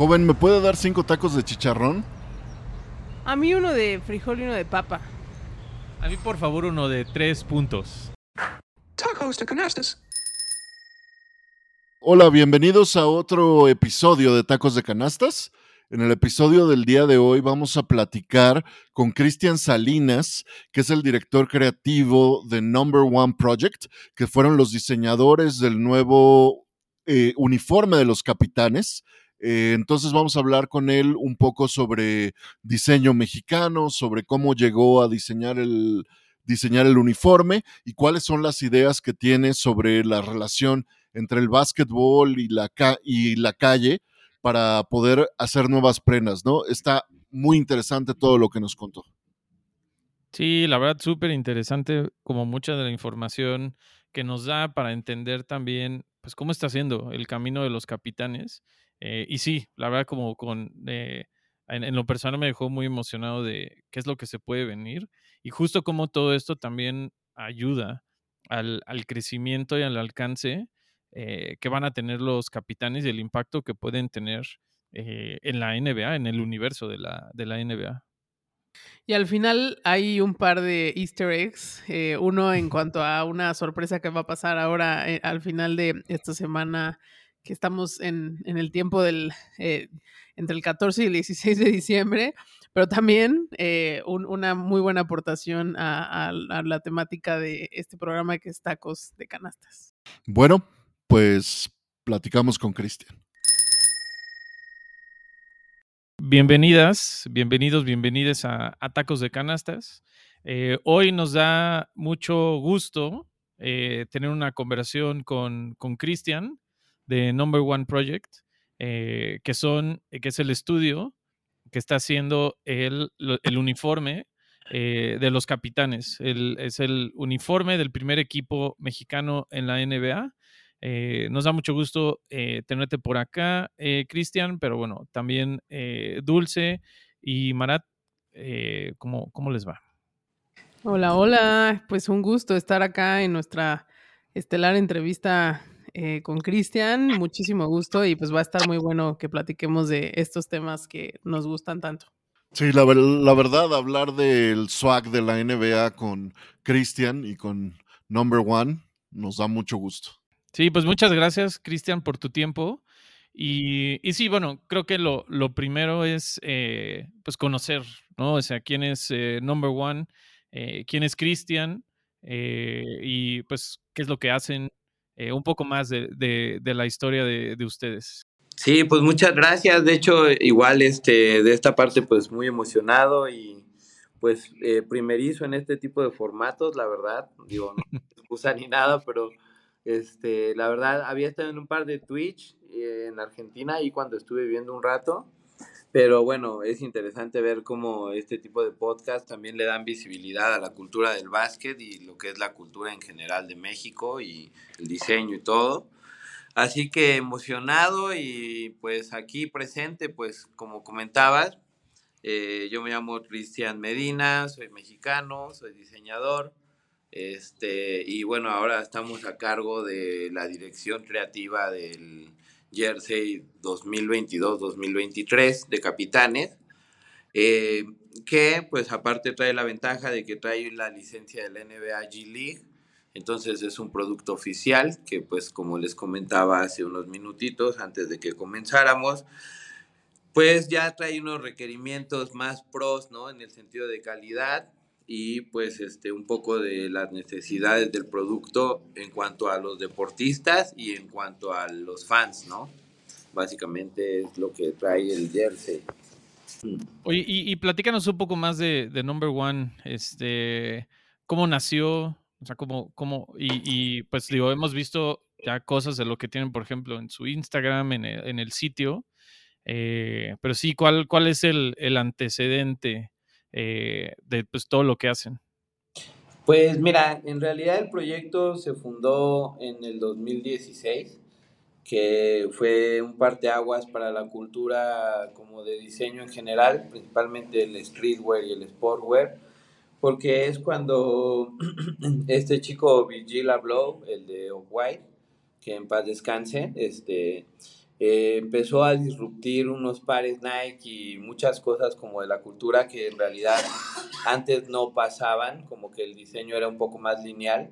Joven, ¿me puede dar cinco tacos de chicharrón? A mí uno de frijol y uno de papa. A mí, por favor, uno de tres puntos. Tacos de canastas. Hola, bienvenidos a otro episodio de Tacos de Canastas. En el episodio del día de hoy vamos a platicar con Cristian Salinas, que es el director creativo de Number One Project, que fueron los diseñadores del nuevo eh, uniforme de los capitanes. Eh, entonces vamos a hablar con él un poco sobre diseño mexicano, sobre cómo llegó a diseñar el, diseñar el uniforme y cuáles son las ideas que tiene sobre la relación entre el básquetbol y la, calle para poder hacer nuevas prendas, ¿no? Está muy interesante todo lo que nos contó. Sí, la verdad, súper interesante, como mucha de la información que nos da para entender también, pues, cómo está haciendo el camino de los capitanes. Eh, y sí, la verdad, como con, eh, en, lo personal me dejó muy emocionado de qué es lo que se puede venir y justo como todo esto también ayuda al, al crecimiento y al alcance eh, que van a tener los capitanes y el impacto que pueden tener eh, en la NBA, en el universo de la, de la NBA. Y al final hay un par de easter eggs, eh, uno en cuanto a una sorpresa que va a pasar ahora al final de esta semana que estamos en, en el tiempo del entre el 14 y el 16 de diciembre, pero también una muy buena aportación a, a, la temática de este programa que es tacos de canastas. Bueno, pues platicamos con Cristian. Bienvenidas, bienvenidos, bienvenidas a, Tacos de Canastas. Eh, hoy nos da mucho gusto eh, tener una conversación con Cristian de Number One Project, eh, que, son, que es el estudio que está haciendo el, el uniforme de los capitanes. es el uniforme del primer equipo mexicano en la NBA eh, nos da mucho gusto eh, tenerte por acá, eh, Cristian, pero bueno, también Dulce y Marat, ¿cómo, ¿cómo les va? Hola, hola, pues un gusto estar acá en nuestra estelar entrevista con Cristian, muchísimo gusto y pues va a estar muy bueno que platiquemos de estos temas que nos gustan tanto. Sí, la, la verdad, hablar del swag de la NBA con Cristian y con Number One nos da mucho gusto. Sí, pues muchas gracias, Cristian, por tu tiempo. Y, y, sí, bueno, creo que lo, lo primero es eh, pues conocer, ¿no? O sea, quién es eh, Number One, eh, quién es Cristian y pues qué es lo que hacen, un poco más de, de, la historia de, de, ustedes. Sí, pues muchas gracias. De hecho, igual este, de esta parte, pues muy emocionado y pues primerizo en este tipo de formatos, la verdad. Digo, no excusa ni nada, pero este, la verdad, había estado en un par de Twitch eh, en Argentina y cuando estuve viendo un rato. Pero bueno, es interesante ver cómo este tipo de podcast también le dan visibilidad a la cultura del básquet y lo que es la cultura en general de México y el diseño y todo. Así que emocionado y pues aquí presente, pues como comentabas, eh, yo me llamo Cristian Medina, soy mexicano, soy diseñador. Este, y bueno, ahora estamos a cargo de la dirección creativa del Jersey 2022-2023 de Capitanes, eh, que pues aparte trae la ventaja de que trae la licencia de la NBA G League, entonces es un producto oficial que pues como les comentaba hace unos minutitos antes de que comenzáramos, pues ya trae unos requerimientos más pros, ¿no? En el sentido de calidad y pues este un poco de las necesidades del producto en cuanto a los deportistas y en cuanto a los fans, ¿no? Básicamente es lo que trae el jersey. Oye, y, platícanos un poco más de, de, Number One, este, cómo nació, o sea, cómo, cómo, y, pues digo, hemos visto ya cosas de lo que tienen, por ejemplo, en su Instagram, en el, en el sitio, eh, pero sí, ¿cuál, cuál es el, el antecedente eh, de pues, todo lo que hacen? Pues mira, en realidad el proyecto se fundó en el 2016, que fue un parteaguas para la cultura como de diseño en general, principalmente el streetwear y el sportwear, porque es cuando este chico Virgil Abloh, el de Off-White, que en paz descanse, este, eh, empezó a disruptir unos pares Nike y muchas cosas como de la cultura que en realidad antes no pasaban, como que el diseño era un poco más lineal.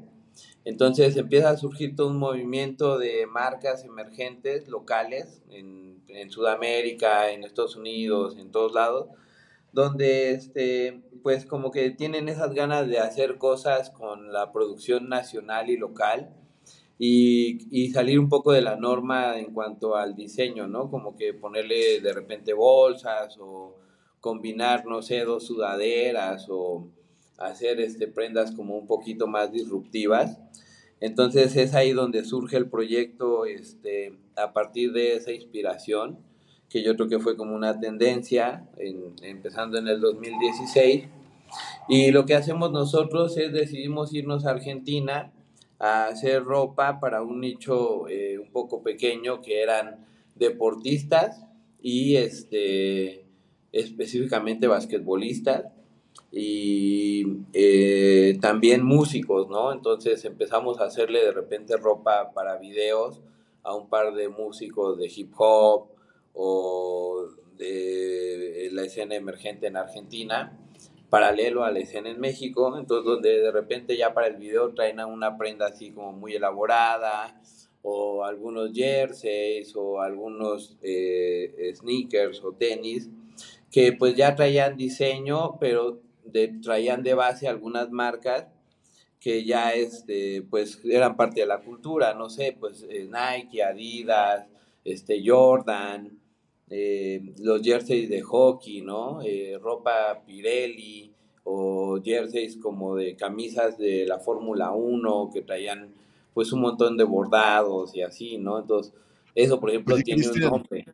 Entonces empieza a surgir todo un movimiento de marcas emergentes locales en, en Sudamérica, en Estados Unidos, en todos lados, donde este, pues como que tienen esas ganas de hacer cosas con la producción nacional y local y, y, salir un poco de la norma en cuanto al diseño, ¿no? Como que ponerle de repente bolsas o combinar, no sé, dos sudaderas o hacer este, prendas como un poquito más disruptivas. Entonces es ahí donde surge el proyecto este, a partir de esa inspiración, que yo creo que fue como una tendencia, en, empezando en el 2016. Y lo que hacemos nosotros es decidimos irnos a Argentina a hacer ropa para un nicho eh, un poco pequeño que eran deportistas y este, específicamente basquetbolistas y eh, también músicos, ¿no? Entonces empezamos a hacerle de repente ropa para videos a un par de músicos de hip hop o de la escena emergente en Argentina paralelo a la escena en México, entonces donde de repente ya para el video traen una prenda así como muy elaborada, o algunos jerseys, o algunos eh, sneakers o tenis, que pues ya traían diseño, pero de, traían de base algunas marcas que ya este, pues eran parte de la cultura, no sé, pues eh, Nike, Adidas, este, Jordan, eh, los jerseys de hockey, ¿no? Eh, ropa Pirelli o jerseys como de camisas de la Fórmula 1 que traían pues un montón de bordados y así, ¿no? Entonces, eso por ejemplo tiene un nombre.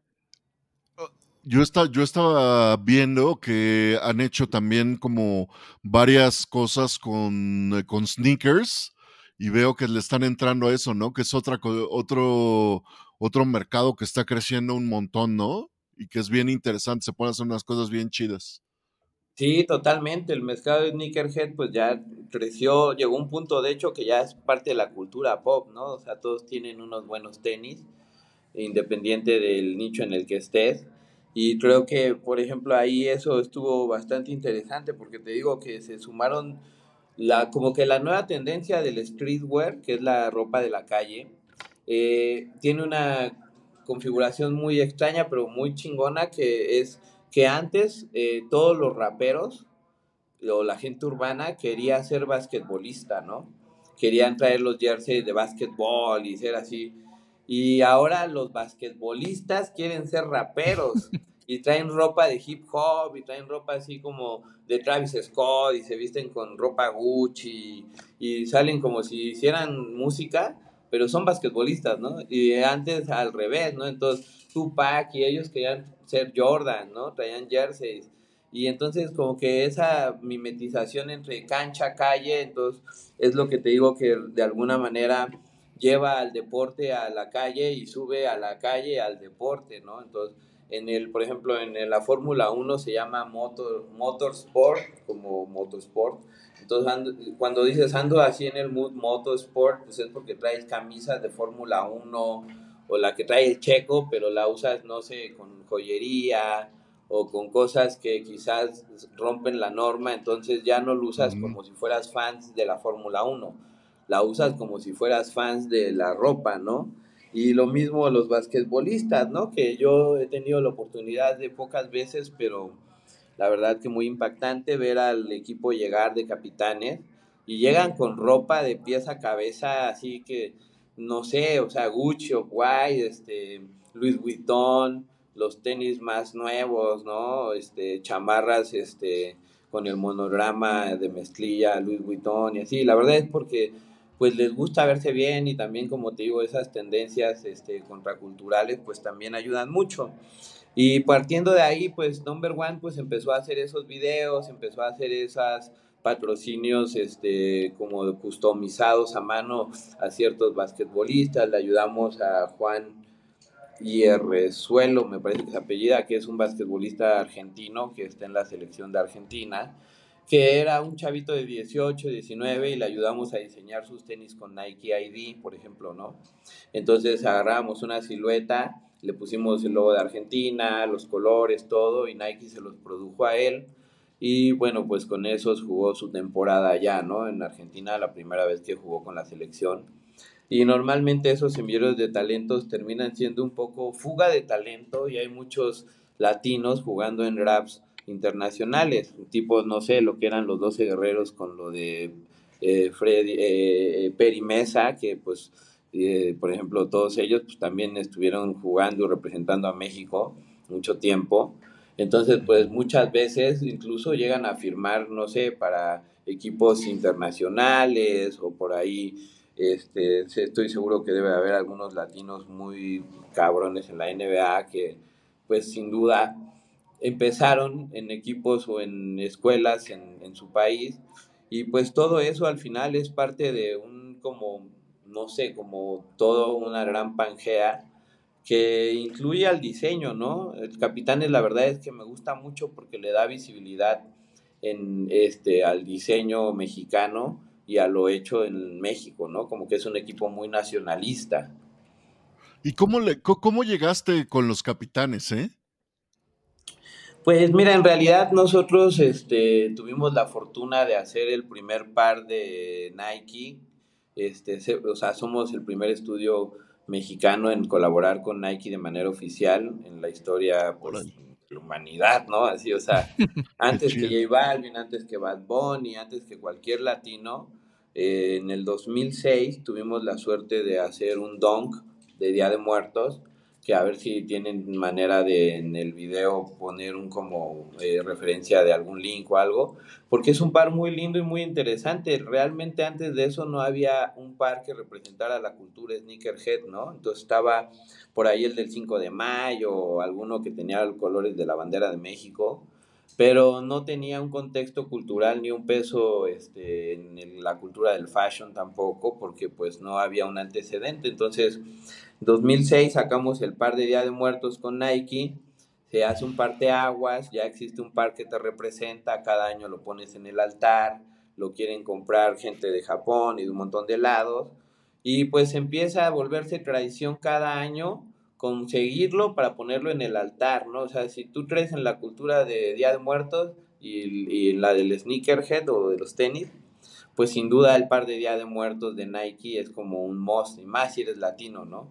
Oh, yo, está, yo estaba viendo que han hecho también como varias cosas con, eh, con sneakers y veo que le están entrando a eso, ¿no? Que es otra, otro, otro mercado que está creciendo un montón, ¿no? Y que es bien interesante, se pueden hacer unas cosas bien chidas. Sí, totalmente. El mercado de sneakerhead pues ya creció, llegó a un punto de hecho que ya es parte de la cultura pop, ¿no? O sea, todos tienen unos buenos tenis, independiente del nicho en el que estés. Y creo que, por ejemplo, ahí eso estuvo bastante interesante porque te digo que se sumaron la, como que la nueva tendencia del streetwear, que es la ropa de la calle, eh, tiene una configuración muy extraña, pero muy chingona, que es que antes eh, todos los raperos o la gente urbana quería ser basquetbolista, ¿no? Querían traer los jerseys de basquetbol y ser así. Y ahora los basquetbolistas quieren ser raperos y traen ropa de hip hop y traen ropa así como de Travis Scott y se visten con ropa Gucci y salen como si hicieran música pero son basquetbolistas, ¿no? Y antes al revés, ¿no? Entonces Tupac y ellos querían ser Jordan, ¿no? Traían jerseys. Y entonces como que esa mimetización entre cancha, calle, entonces es lo que te digo que de alguna manera lleva al deporte a la calle y sube a la calle al deporte, ¿no? Entonces, en el, por ejemplo, en la Fórmula 1 se llama motor, motorsport, como motorsport, entonces, cuando dices ando así en el mood motorsport, pues es porque traes camisas de Fórmula 1 o la que trae el checo, pero la usas, no sé, con joyería o con cosas que quizás rompen la norma, entonces ya no lo usas como si fueras fans de la Fórmula 1, la usas como si fueras fans de la ropa, ¿no? Y lo mismo los basquetbolistas, ¿no? Que yo he tenido la oportunidad de pocas veces, pero la verdad que muy impactante ver al equipo llegar de capitanes y llegan con ropa de pies a cabeza, así que no sé, o sea, Gucci o Guay, este, Louis Vuitton, los tenis más nuevos, ¿no? Este, chamarras, este, con el monograma de mezclilla, Louis Vuitton y así. La verdad es porque pues les gusta verse bien y también como te digo esas tendencias este, contraculturales pues también ayudan mucho. Y partiendo de ahí, pues Number One pues empezó a hacer esos videos, empezó a hacer esos patrocinios este, como customizados a mano a ciertos basquetbolistas. Le ayudamos a Juan Hierrezuelo, me parece que es apellida, que es un basquetbolista argentino que está en la selección de Argentina, que era un chavito de 18, 19 y le ayudamos a diseñar sus tenis con Nike ID, por ejemplo, ¿no? Entonces agarramos una silueta le pusimos el logo de Argentina, los colores, todo, y Nike se los produjo a él. Y bueno, pues con esos jugó su temporada allá, ¿no? En Argentina, la primera vez que jugó con la selección. Y normalmente esos semilleros de talentos terminan siendo un poco fuga de talento y hay muchos latinos jugando en raps internacionales, tipo, no sé, lo que eran los 12 guerreros con lo de eh, Freddy, eh, Peri Mesa, que pues, eh, por ejemplo, todos ellos pues, también estuvieron jugando y representando a México mucho tiempo. Entonces, pues muchas veces incluso llegan a firmar, no sé, para equipos internacionales o por ahí, este, estoy seguro que debe haber algunos latinos muy cabrones en la NBA que, pues sin duda, empezaron en equipos o en escuelas en, en su país y pues todo eso al final es parte de un como, no sé, como todo una gran pangea que incluye al diseño, ¿no? El Capitanes la verdad es que me gusta mucho porque le da visibilidad en este al diseño mexicano y a lo hecho en México, ¿no? Como que es un equipo muy nacionalista. ¿Y cómo, le, cómo llegaste con los capitanes, eh? Pues mira, en realidad nosotros este, tuvimos la fortuna de hacer el primer par de Nike. Este, o sea, somos el primer estudio mexicano en colaborar con Nike de manera oficial en la historia pues, de la humanidad, ¿no? Así, o sea, antes que J Balvin, antes que Bad Bunny, antes que cualquier latino, eh, en el 2006 tuvimos la suerte de hacer un donk de Día de Muertos que a ver si tienen manera de en el video poner un como eh, referencia de algún link o algo, porque es un par muy lindo y muy interesante. Realmente antes de eso no había un par que representara la cultura sneakerhead, ¿no? Entonces estaba por ahí el del 5 de mayo o alguno que tenía los colores de la bandera de México, pero no tenía un contexto cultural ni un peso este, en la cultura del fashion tampoco, porque pues no había un antecedente. Entonces 2006 sacamos el par de Día de Muertos con Nike, se hace un aguas, ya existe un par que te representa, cada año lo pones en el altar, lo quieren comprar gente de Japón y de un montón de lados, y pues empieza a volverse tradición cada año conseguirlo para ponerlo en el altar, ¿no? O sea, si tú crees en la cultura de Día de Muertos y, y la del sneakerhead o de los tenis, pues sin duda el par de Día de Muertos de Nike es como un must, y más si eres latino, ¿no?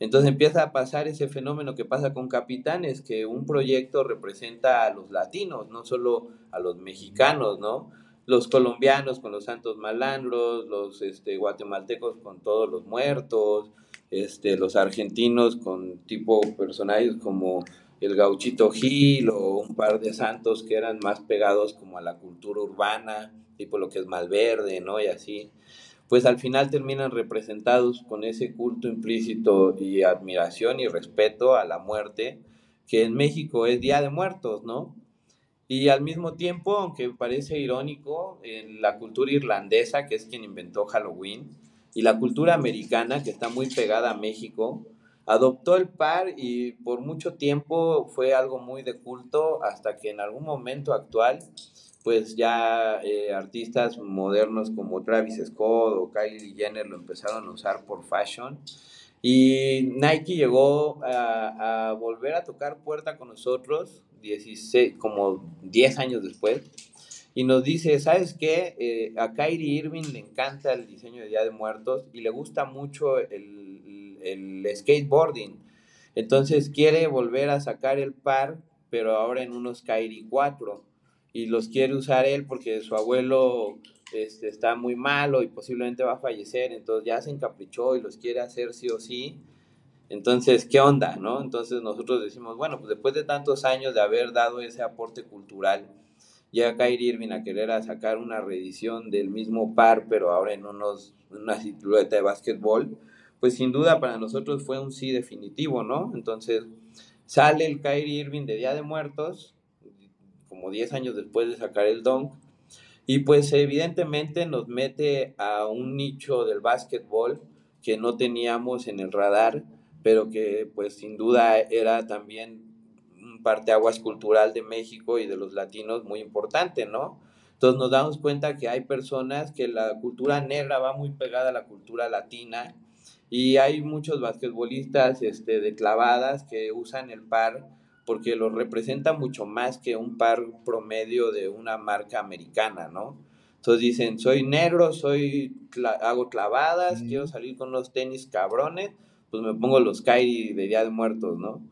Entonces empieza a pasar ese fenómeno que pasa con Capitanes, que un proyecto representa a los latinos, no solo a los mexicanos, ¿no? Los colombianos con los santos malandros, los este, guatemaltecos con todos los muertos, este, los argentinos con tipo personajes como el gauchito Gil o un par de santos que eran más pegados como a la cultura urbana, tipo lo que es Malverde, ¿no? Y así pues al final terminan representados con ese culto implícito y admiración y respeto a la muerte, que en México es Día de Muertos, ¿no? Y al mismo tiempo, aunque parece irónico, en la cultura irlandesa, que es quien inventó Halloween, y la cultura americana, que está muy pegada a México, adoptó el par y por mucho tiempo fue algo muy de culto hasta que en algún momento actual pues ya eh, artistas modernos como Travis Scott o Kylie Jenner lo empezaron a usar por fashion. Y Nike llegó a, volver a tocar puerta con nosotros 16, como 10 años después y nos dice, ¿sabes qué? Eh, a Kyrie Irving le encanta el diseño de Día de Muertos y le gusta mucho el, el skateboarding. Entonces quiere volver a sacar el par, pero ahora en unos Kyrie 4 y los quiere usar él porque su abuelo este, está muy malo y posiblemente va a fallecer, entonces ya se encaprichó y los quiere hacer sí o sí. Entonces, ¿qué onda? ¿no? Entonces nosotros decimos, bueno, pues después de tantos años de haber dado ese aporte cultural, llega Kyrie Irving a querer a sacar una reedición del mismo par, pero ahora en unos, una silueta de básquetbol, pues sin duda para nosotros fue un sí definitivo, ¿no? Entonces sale el Kyrie Irving de Día de Muertos, como 10 años después de sacar el Dunk. Y pues evidentemente nos mete a un nicho del básquetbol que no teníamos en el radar, pero que pues sin duda era también parteaguas cultural de México y de los latinos muy importante, ¿no? Entonces nos damos cuenta que hay personas que la cultura negra va muy pegada a la cultura latina Y hay muchos basquetbolistas este, de clavadas que usan el par porque lo representa mucho más que un par promedio de una marca americana, ¿no? Entonces dicen, soy negro, soy hago clavadas, quiero salir con los tenis cabrones, pues me pongo los Kyrie de Día de Muertos, ¿no?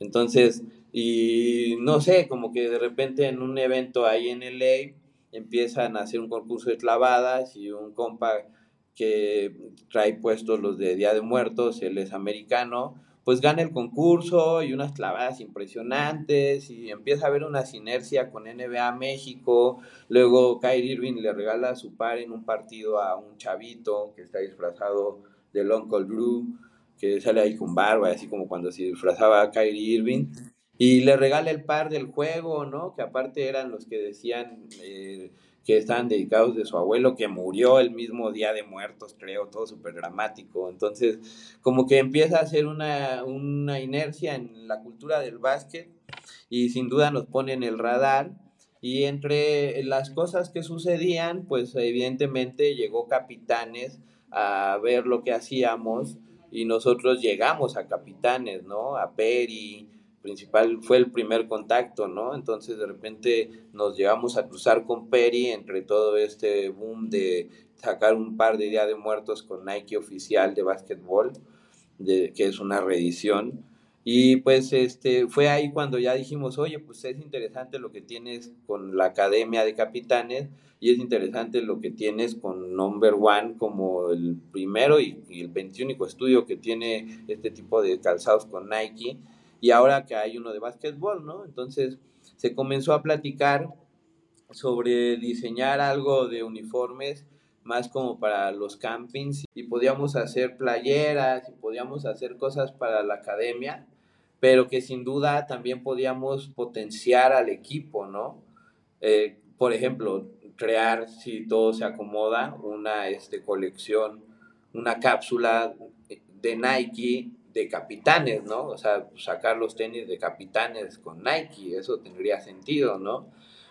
Entonces, y no sé, como que de repente en un evento ahí en LA empiezan a hacer un concurso de clavadas y un compa que trae puestos los de Día de Muertos, él es americano, pues gana el concurso y unas clavadas impresionantes y empieza a haber una sinergia con NBA México. Luego Kyrie Irving le regala a su par en un partido a un chavito que está disfrazado del Uncle Drew, que sale ahí con barba, así como cuando se disfrazaba a Kyrie Irving. Y le regala el par del juego, ¿no? Que aparte eran los que decían... Eh, que estaban dedicados de su abuelo que murió el mismo día de muertos, creo, todo súper dramático. Entonces, como que empieza a ser una, una inercia en la cultura del básquet y sin duda nos pone en el radar. Y entre las cosas que sucedían, pues evidentemente llegó Capitanes a ver lo que hacíamos y nosotros llegamos a Capitanes, ¿no? A Peri, principal fue el primer contacto, ¿no? Entonces de repente nos llegamos a cruzar con Peri entre todo este boom de sacar un par de Día de Muertos con Nike oficial de básquetbol, de, que es una reedición. Y pues este, fue ahí cuando ya dijimos, oye, pues es interesante lo que tienes con la Academia de Capitanes y es interesante lo que tienes con Number One como el primero y, y el 21 estudio que tiene este tipo de calzados con Nike y ahora que hay uno de básquetbol, ¿no? Entonces se comenzó a platicar sobre diseñar algo de uniformes más como para los campings y podíamos hacer playeras y podíamos hacer cosas para la academia, pero que sin duda también podíamos potenciar al equipo, ¿no? Eh, por ejemplo, crear, si todo se acomoda, una este, colección, una cápsula de Nike de capitanes, ¿no? O sea, sacar los tenis de capitanes con Nike, eso tendría sentido, ¿no?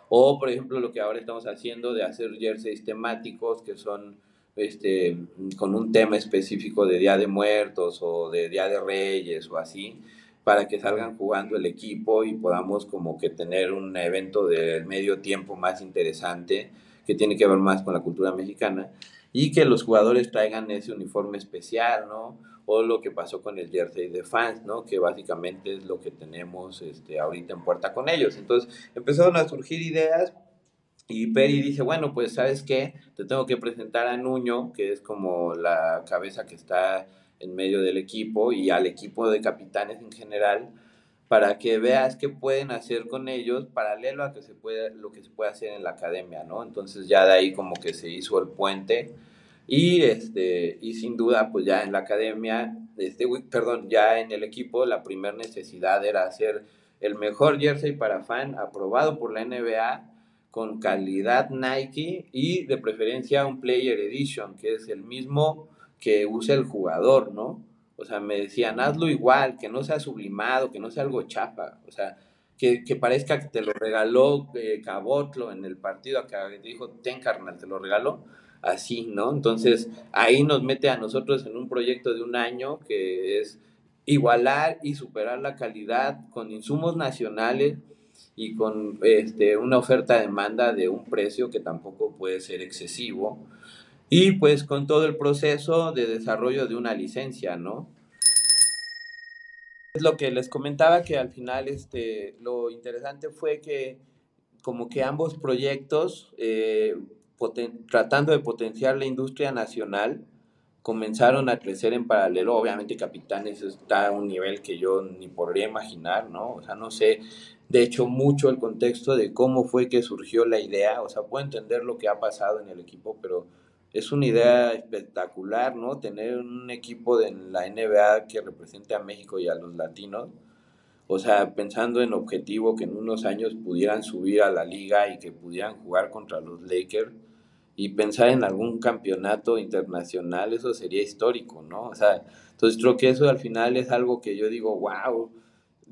O, por ejemplo, lo que ahora estamos haciendo de hacer jerseys temáticos que son este, con un tema específico de Día de Muertos o de Día de Reyes o así, para que salgan jugando el equipo y podamos como que tener un evento del medio tiempo más interesante que tiene que ver más con la cultura mexicana y que los jugadores traigan ese uniforme especial, ¿no? o lo que pasó con el jersey de fans, ¿no? Que básicamente es lo que tenemos este, ahorita en puerta con ellos. Entonces empezaron a surgir ideas y Peri dice, bueno, pues sabes qué, te tengo que presentar a Nuño, que es como la cabeza que está en medio del equipo y al equipo de capitanes en general, para que veas qué pueden hacer con ellos paralelo a que se puede, lo que se puede hacer en la academia, ¿no? Entonces ya de ahí como que se hizo el puente y, este, y sin duda, pues ya en la academia, este, perdón, ya en el equipo, la primera necesidad era hacer el mejor jersey para fan aprobado por la NBA con calidad Nike y de preferencia un Player Edition, que es el mismo que usa el jugador, ¿no? O sea, me decían, hazlo igual, que no sea sublimado, que no sea algo chapa, o sea, que, que parezca que te lo regaló eh, Cabotlo en el partido, que dijo, ten carnal, te lo regaló así, ¿no? Entonces, ahí nos mete a nosotros en un proyecto de un año que es igualar y superar la calidad con insumos nacionales y con este, una oferta-demanda de un precio que tampoco puede ser excesivo. Y pues con todo el proceso de desarrollo de una licencia, ¿no? Es lo que les comentaba que al final este, lo interesante fue que como que ambos proyectos eh, tratando de potenciar la industria nacional, comenzaron a crecer en paralelo. Obviamente Capitanes está a un nivel que yo ni podría imaginar, ¿no? O sea, no sé, de hecho, mucho el contexto de cómo fue que surgió la idea. O sea, puedo entender lo que ha pasado en el equipo, pero es una idea espectacular, ¿no? Tener un equipo de la NBA que represente a México y a los latinos o sea, pensando en objetivo que en unos años pudieran subir a la liga y que pudieran jugar contra los Lakers y pensar en algún campeonato internacional, eso sería histórico, ¿no? O sea, entonces creo que eso al final es algo que yo digo, wow,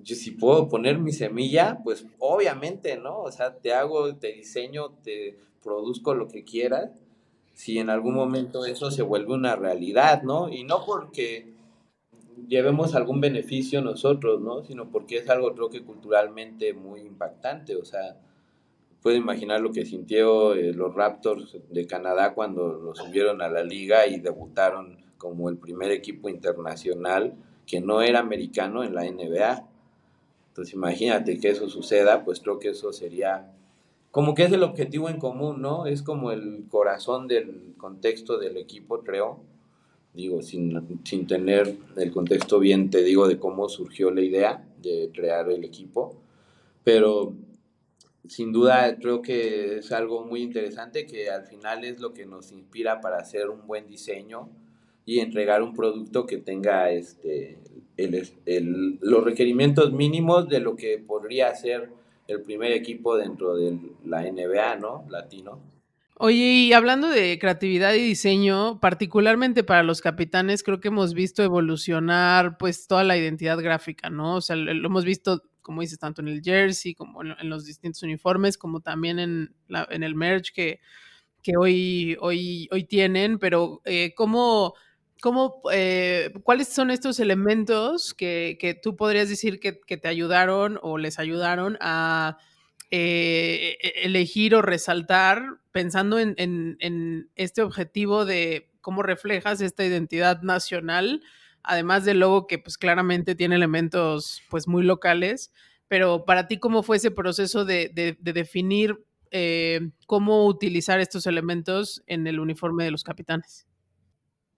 yo si puedo poner mi semilla, pues obviamente, ¿no? O sea, te hago, te diseño, te produzco lo que quieras si en algún momento eso se vuelve una realidad, ¿no? Y no porque llevemos algún beneficio nosotros, ¿no? Sino porque es algo creo que culturalmente muy impactante, o sea, puedo imaginar lo que sintió eh, los Raptors de Canadá cuando los subieron a la liga y debutaron como el primer equipo internacional que no era americano en la NBA. Entonces imagínate que eso suceda, pues creo que eso sería como que es el objetivo en común, ¿no? Es como el corazón del contexto del equipo, creo. Digo, sin, sin tener el contexto bien, te digo, de cómo surgió la idea de crear el equipo. Pero sin duda creo que es algo muy interesante que al final es lo que nos inspira para hacer un buen diseño y entregar un producto que tenga este, el, el, los requerimientos mínimos de lo que podría ser el primer equipo dentro de la NBA, ¿no? Latino. Oye, y hablando de creatividad y diseño, particularmente para los capitanes, creo que hemos visto evolucionar pues toda la identidad gráfica, ¿no? O sea, lo hemos visto, como dices, tanto en el jersey como en, los distintos uniformes, como también en, el merch que, que hoy, hoy, hoy tienen, pero eh, ¿cómo ¿Cómo, eh, ¿Cuáles son estos elementos que, que tú podrías decir que, que, te ayudaron o les ayudaron a eh, e, elegir o resaltar pensando en, en, este objetivo de cómo reflejas esta identidad nacional, además del logo que pues claramente tiene elementos pues muy locales, pero para ti cómo fue ese proceso de, de, de definir eh, cómo utilizar estos elementos en el uniforme de los capitanes?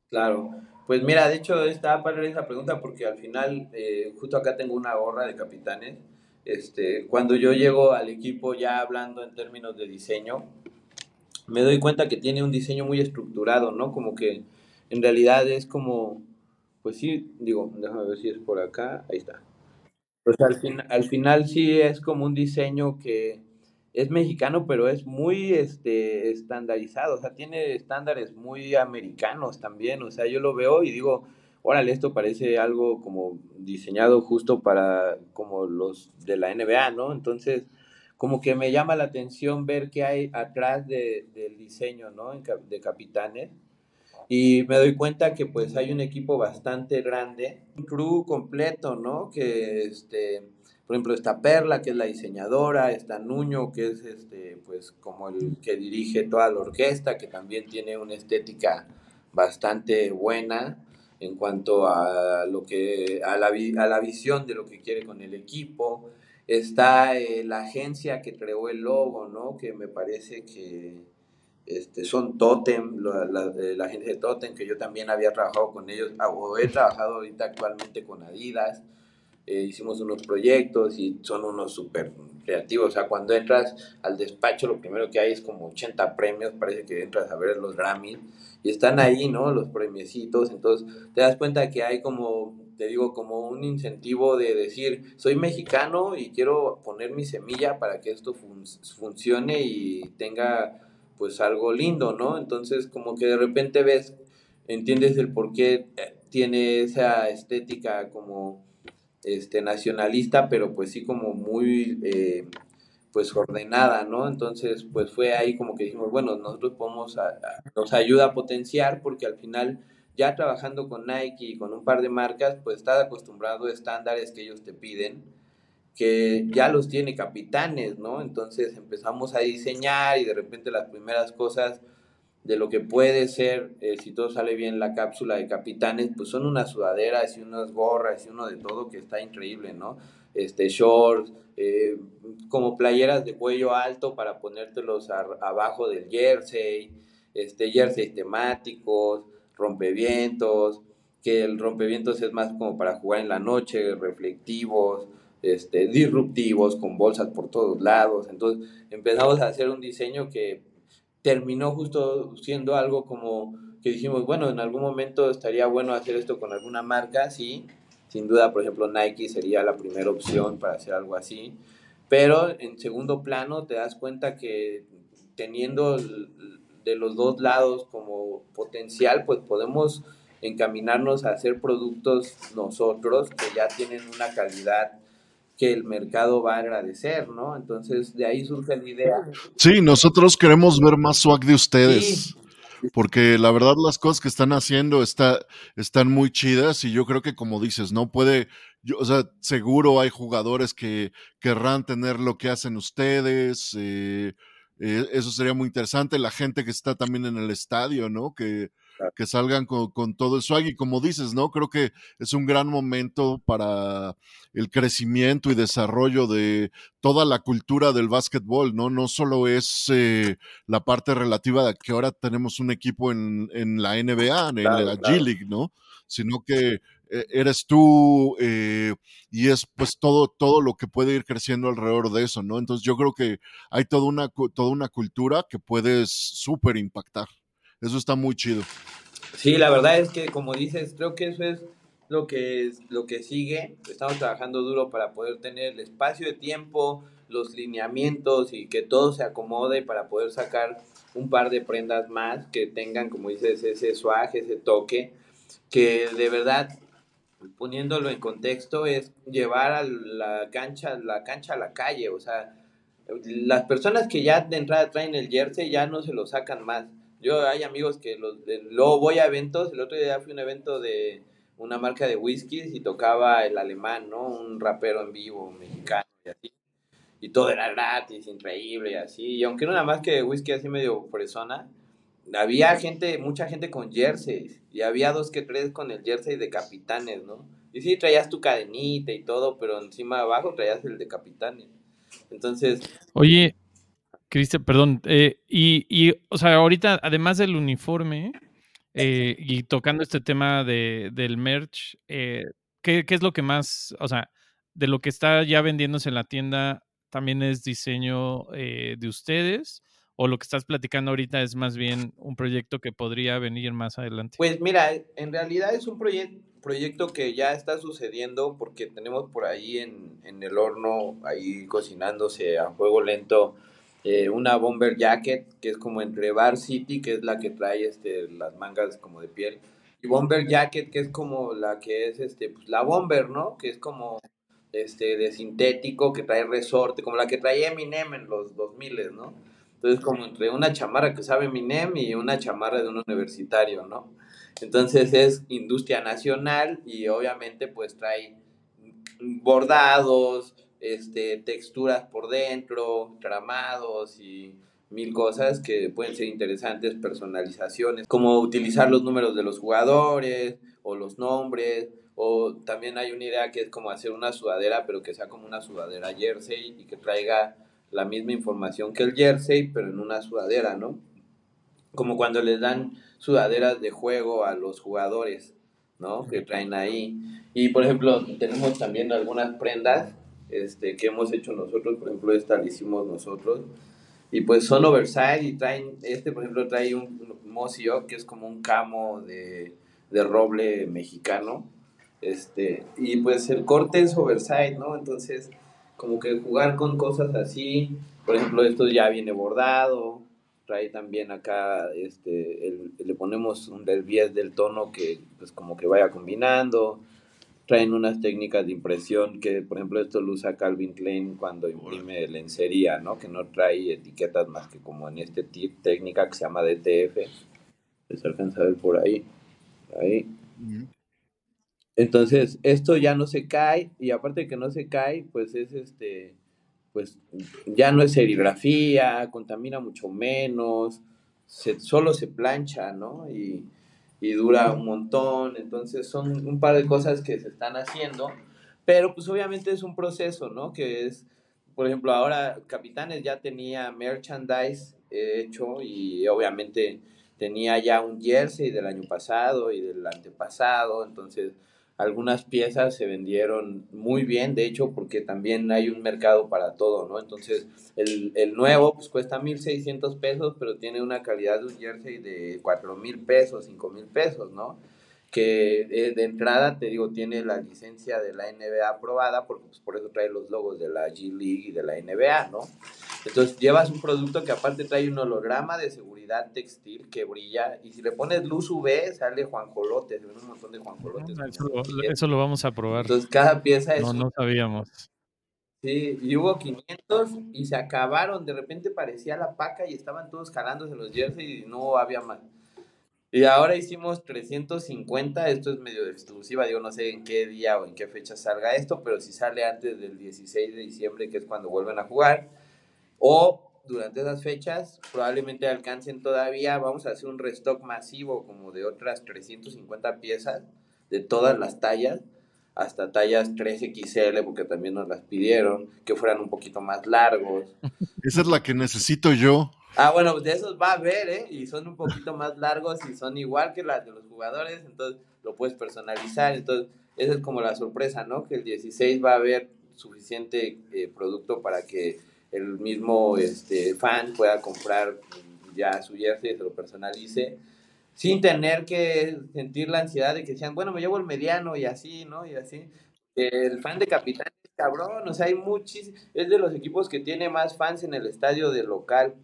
Claro, pues mira, de hecho estaba para esa pregunta porque al final, eh, justo acá tengo una gorra de capitanes. Este, cuando yo llego al equipo ya hablando en términos de diseño, me doy cuenta que tiene un diseño muy estructurado, ¿no? Como que en realidad es como, pues sí, digo, déjame ver si es por acá, ahí está. Pues al, fin, al final sí es como un diseño que es mexicano, pero es muy este, estandarizado, o sea, tiene estándares muy americanos también, o sea, yo lo veo y digo, órale, esto parece algo como diseñado justo para como los de la NBA, ¿no? Entonces, como que me llama la atención ver qué hay atrás de, del diseño, ¿no? De capitanes. Y me doy cuenta que pues hay un equipo bastante grande, un crew completo, ¿no? Que este por ejemplo, está Perla, que es la diseñadora, está Nuño, que es este, pues como el que dirige toda la orquesta, que también tiene una estética bastante buena en cuanto a lo que a la, a la visión de lo que quiere con el equipo. Está eh, la agencia que creó el logo, ¿no? Que me parece que este, son Totem, la, la, la agencia de Totem, que yo también había trabajado con ellos, o he trabajado ahorita actualmente con Adidas. Eh, hicimos unos proyectos y son unos súper creativos. O sea, cuando entras al despacho, lo primero que hay es como 80 premios, parece que entras a ver los Grammy y están ahí, ¿no? Los premiecitos. Entonces, te das cuenta que hay como, te digo, como un incentivo de decir, soy mexicano y quiero poner mi semilla para que esto fun funcione y tenga pues algo lindo, ¿no? Entonces, como que de repente ves, entiendes el por qué eh, tiene esa estética como este, nacionalista, pero pues sí como muy eh, pues ordenada, ¿no? Entonces pues fue ahí como que dijimos, bueno, nosotros podemos, nos ayuda a potenciar porque al final ya trabajando con Nike y con un par de marcas, pues estás acostumbrado a estándares que ellos te piden, que ya los tiene capitanes, ¿no? Entonces empezamos a diseñar y de repente las primeras cosas de lo que puede ser, eh, si todo sale bien, la cápsula de capitanes, pues son unas sudaderas y unas gorras y uno de todo que está increíble, ¿no? Este, shorts, eh, como playeras de cuello alto para ponértelos abajo del jersey, este, jerseys temáticos, rompevientos, que el rompevientos es más como para jugar en la noche, reflectivos, este, disruptivos, con bolsas por todos lados. Entonces empezamos a hacer un diseño que terminó justo siendo algo como que dijimos, bueno, en algún momento estaría bueno hacer esto con alguna marca, sí, sin duda, por ejemplo, Nike sería la primera opción para hacer algo así, pero en segundo plano te das cuenta que teniendo de los dos lados como potencial, pues podemos encaminarnos a hacer productos nosotros que ya tienen una calidad que el mercado va a agradecer, ¿no? Entonces, de ahí surge la idea. Sí, nosotros queremos ver más swag de ustedes. porque la verdad las cosas que están haciendo está, están muy chidas y yo creo que como dices, no puede, yo, o sea, seguro hay jugadores que querrán tener lo que hacen ustedes, eh, eh, eso sería muy interesante, la gente que está también en el estadio, ¿no? Que, que salgan con, con, todo el swag y como dices, ¿no? Creo que es un gran momento para el crecimiento y desarrollo de toda la cultura del básquetbol, ¿no? No solo es eh, la parte relativa de que ahora tenemos un equipo en, en la NBA, en claro, la claro. G-League, ¿no? Sino que eh, eres tú eh, y es pues todo, todo lo que puede ir creciendo alrededor de eso, ¿no? Entonces yo creo que hay toda una, toda una cultura que puedes súper impactar. Eso está muy chido. Sí, la verdad es que como dices, creo que eso es lo que, es, lo que sigue. Estamos trabajando duro para poder tener el espacio de tiempo, los lineamientos y que todo se acomode para poder sacar un par de prendas más que tengan, como dices, ese suaje, ese toque, que de verdad, poniéndolo en contexto, es llevar a la cancha, la cancha a la calle. O sea, las personas que ya de entrada traen el jersey ya no se lo sacan más yo hay amigos que los, de, luego voy a eventos, el otro día fui a un evento de una marca de whiskies y tocaba el alemán, ¿no? Un rapero en vivo mexicano y así. Y todo era gratis, increíble y así. Y aunque no nada más que whisky así medio fresona, había gente, mucha gente con jerseys. Y había dos que tres con el jersey de capitanes, ¿no? Y sí, traías tu cadenita y todo, pero encima abajo traías el de capitanes. Entonces... Oye, Cristian, perdón. Eh, y, y, o sea, ahorita, además del uniforme eh, y tocando este tema de, del merch, eh, ¿qué, ¿qué, es lo que más, o sea, de lo que está ya vendiéndose en la tienda, también es diseño eh, de ustedes? ¿O lo que estás platicando ahorita es más bien un proyecto que podría venir más adelante? Pues mira, en realidad es un proyecto proyecto que ya está sucediendo porque tenemos por ahí en, en el horno, ahí cocinándose a fuego lento, eh, una bomber jacket, que es como entre Bar City, que es la que trae este, las mangas como de piel, y bomber jacket, que es como la que es este, pues, la bomber, ¿no? Que es como este, de sintético, que trae resorte, como la que traía Eminem en los 2000, ¿no? Entonces, como entre una chamarra que sabe Eminem y una chamarra de un universitario, ¿no? Entonces es industria nacional y obviamente pues trae bordados, este, texturas por dentro, tramados y mil cosas que pueden ser interesantes, personalizaciones, como utilizar los números de los jugadores o los nombres, o también hay una idea que es como hacer una sudadera, pero que sea como una sudadera jersey y que traiga la misma información que el jersey, pero en una sudadera, ¿no? Como cuando les dan sudaderas de juego a los jugadores, ¿no? Que traen ahí. Y por ejemplo, tenemos también algunas prendas este, que hemos hecho nosotros, por ejemplo, esta la hicimos nosotros, y pues son oversize y traen, este por ejemplo trae un Mosio que es como un camo de, de roble mexicano, este, y pues el corte es oversize, ¿no? Entonces, como que jugar con cosas así, por ejemplo, esto ya viene bordado, trae también acá, este, el, le ponemos un del 10 del tono que pues como que vaya combinando, traen unas técnicas de impresión que, por ejemplo, esto lo usa Calvin Klein cuando imprime lencería, ¿no? Que no trae etiquetas más que como en este tip técnica que se llama DTF. Les alcanza a ver por ahí. Ahí. Entonces, esto ya no se cae y aparte de que no se cae, pues es este, pues ya no es serigrafía, contamina mucho menos, se, solo se plancha, ¿no? Y, y dura un montón, entonces son un par de cosas que se están haciendo, pero pues obviamente es un proceso, ¿no? Que es, por ejemplo, ahora Capitanes ya tenía merchandise hecho y obviamente tenía ya un jersey del año pasado y del antepasado, entonces algunas piezas se vendieron muy bien, de hecho, porque también hay un mercado para todo, ¿no? Entonces, el, el nuevo pues cuesta 1.600 pesos, pero tiene una calidad de un jersey de 4.000 pesos, 5.000 pesos, ¿no? Que eh, de entrada, te digo, tiene la licencia de la NBA aprobada, porque pues, por eso trae los logos de la G League y de la NBA, ¿no? Entonces, llevas un producto que aparte trae un holograma de seguridad textil que brilla, y si le pones luz UV, sale Juanjolote, se ven un montón de Juanjolotes. Ah, eso, lo, eso lo vamos a probar. Entonces, cada pieza es... No, no sabíamos. Sí, y hubo 500 y se acabaron. De repente parecía la paca y estaban todos jalándose los jerseys y no había más. Y ahora hicimos 350, esto es medio exclusiva, digo, no sé en qué día o en qué fecha salga esto, pero si sale antes del 16 de diciembre, que es cuando vuelven a jugar, o durante esas fechas, probablemente alcancen todavía, vamos a hacer un restock masivo como de otras 350 piezas de todas las tallas, hasta tallas 3XL, porque también nos las pidieron, que fueran un poquito más largos. Esa es la que necesito yo. Ah, bueno, de esos va a haber, ¿eh? Y son un poquito más largos y son igual que las de los jugadores, entonces lo puedes personalizar. Entonces, esa es como la sorpresa, ¿no? Que el 16 va a haber suficiente eh, producto para que el mismo este, fan pueda comprar ya su jersey, se lo personalice, sin tener que sentir la ansiedad de que sean, bueno, me llevo el mediano y así, ¿no? Y así. El fan de Capitán cabrón, o sea, hay muchísimos, es de los equipos que tiene más fans en el estadio de local.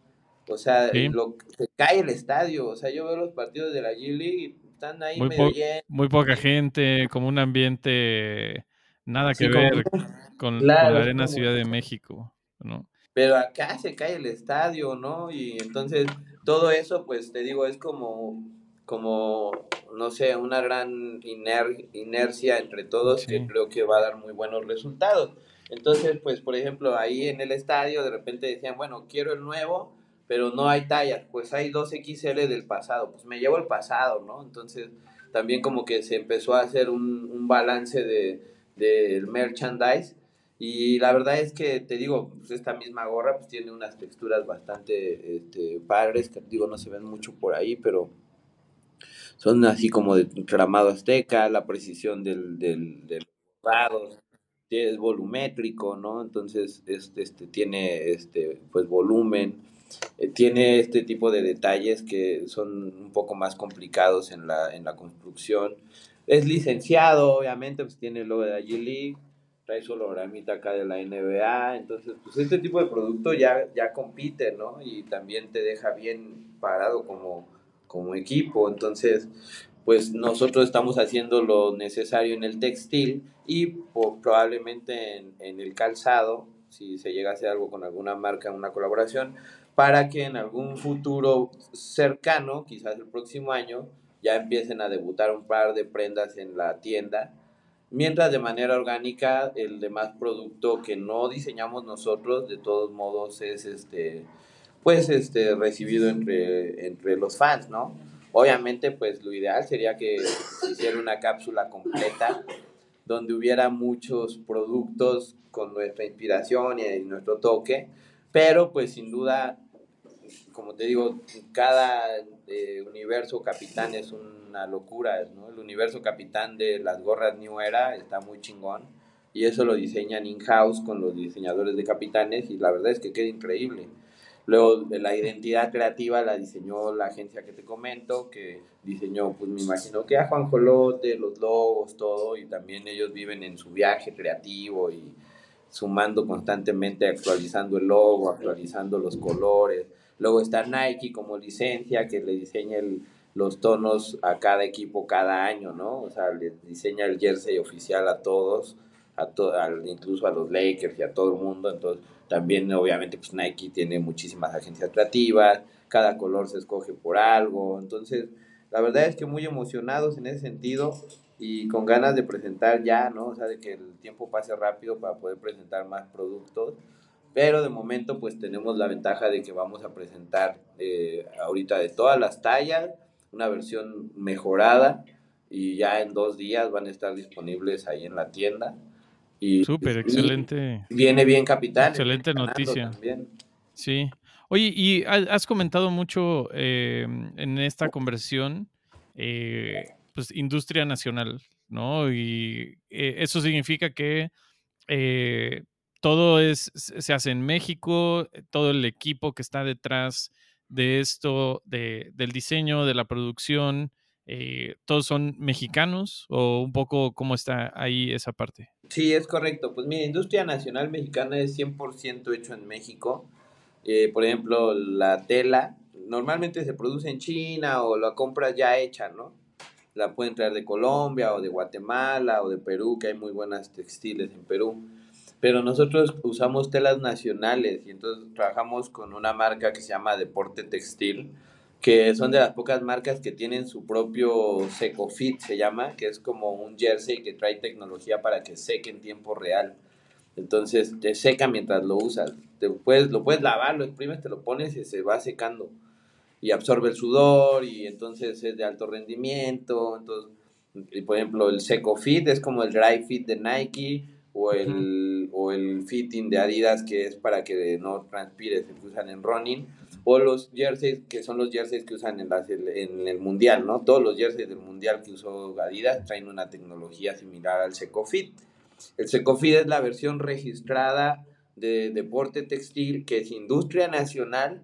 O sea, Sí. lo, se cae el estadio. O sea, yo veo los partidos de la G-League y están ahí Muy, medio po- llenos. muy poca gente, como un ambiente nada que ver con, con Claro, la Arena como- Ciudad de México, ¿no? Pero acá se cae el estadio, ¿no? Y entonces todo eso, pues te digo, es como, como no sé, una gran iner- inercia entre todos que creo que va a dar muy buenos resultados. Entonces, pues, por ejemplo, ahí en el estadio de repente decían, bueno, quiero el nuevo, pero no hay tallas, pues hay dos XL del pasado, pues me llevo el pasado, ¿no? Entonces, también como que se empezó a hacer un, un balance de, del merchandise y la verdad es que te digo, pues esta misma gorra pues tiene unas texturas bastante este, padres, digo no se ven mucho por ahí, pero son así como de tramado azteca, la precisión del, del, de bordados, es volumétrico, ¿no? Entonces este, este tiene este pues volumen, eh, tiene este tipo de detalles que son un poco más complicados en la, en la construcción. Es licenciado, obviamente, pues tiene el logo de la G-League, trae su hologramita acá de la NBA, entonces pues este tipo de producto ya, ya compite, ¿no? Y también te deja bien parado como, como equipo, entonces pues nosotros estamos haciendo lo necesario en el textil y po- probablemente en, en el calzado, si se llega a hacer algo con alguna marca, una colaboración, para que en algún futuro cercano, quizás el próximo año, ya empiecen a debutar un par de prendas en la tienda Mientras de manera orgánica el demás producto que no diseñamos nosotros, de todos modos es este pues este recibido entre, entre los fans, ¿no? Obviamente pues lo ideal sería que se hiciera una cápsula completa donde hubiera muchos productos con nuestra inspiración y nuestro toque, pero pues sin duda, como te digo, cada eh, universo capitán es una locura, ¿no? El universo capitán de las gorras New Era está muy chingón y eso lo diseñan in-house con los diseñadores de capitanes y la verdad es que queda increíble. Luego la identidad creativa la diseñó la agencia que te comento, que diseñó, pues me imagino que a Juan Jolote, los logos, todo, y también ellos viven en su viaje creativo y sumando constantemente, actualizando el logo, actualizando los colores. Luego está Nike como licencia que le diseña los tonos a cada equipo cada año, ¿no? O sea, le diseña el jersey oficial a todos, a to incluso a los Lakers y a todo el mundo. Entonces, también obviamente pues Nike tiene muchísimas agencias creativas, cada color se escoge por algo. Entonces, la verdad es que muy emocionados en ese sentido y con ganas de presentar ya, ¿no? O sea, de que el tiempo pase rápido para poder presentar más productos. Pero de momento pues tenemos la ventaja de que vamos a presentar eh, ahorita de todas las tallas, una versión mejorada y ya en dos días van a estar disponibles ahí en la tienda. Y, Súper, y excelente. Viene bien Capitán. Excelente noticia. También. Sí. Oye, y ha- has comentado mucho eh, en esta conversión, eh, pues, industria nacional, ¿no? Y eh, eso significa que eh, todo es, se hace en México, eh, todo el equipo que está detrás de esto, de, del diseño, de la producción, eh, todos son mexicanos o un poco cómo está ahí esa parte. Sí, es correcto. Pues mira, industria nacional mexicana es 100% hecho en México. Eh, por ejemplo, la tela normalmente se produce en China o la compras ya hecha, ¿no? La pueden traer de Colombia o de Guatemala o de Perú, que hay muy buenas textiles en Perú. Pero nosotros usamos telas nacionales y entonces trabajamos con una marca que se llama Deporte Textil, que son de las pocas marcas que tienen su propio Seco Fit, se llama, que es como un jersey que trae tecnología para que seque en tiempo real. Entonces te seca mientras lo usas. Te puedes, lo puedes lavar, lo exprimes, te lo pones y se va secando. Y absorbe el sudor y entonces es de alto rendimiento. Entonces, y por ejemplo, el Seco Fit es como el Dry Fit de Nike o el, o el Fitting de Adidas que es para que no transpires, se usan en running o los jerseys que son los jerseys que usan en, en el mundial, ¿no? Todos los jerseys del mundial que usó Adidas traen una tecnología similar al Secofit. El Secofit es la versión registrada de deporte textil que es industria nacional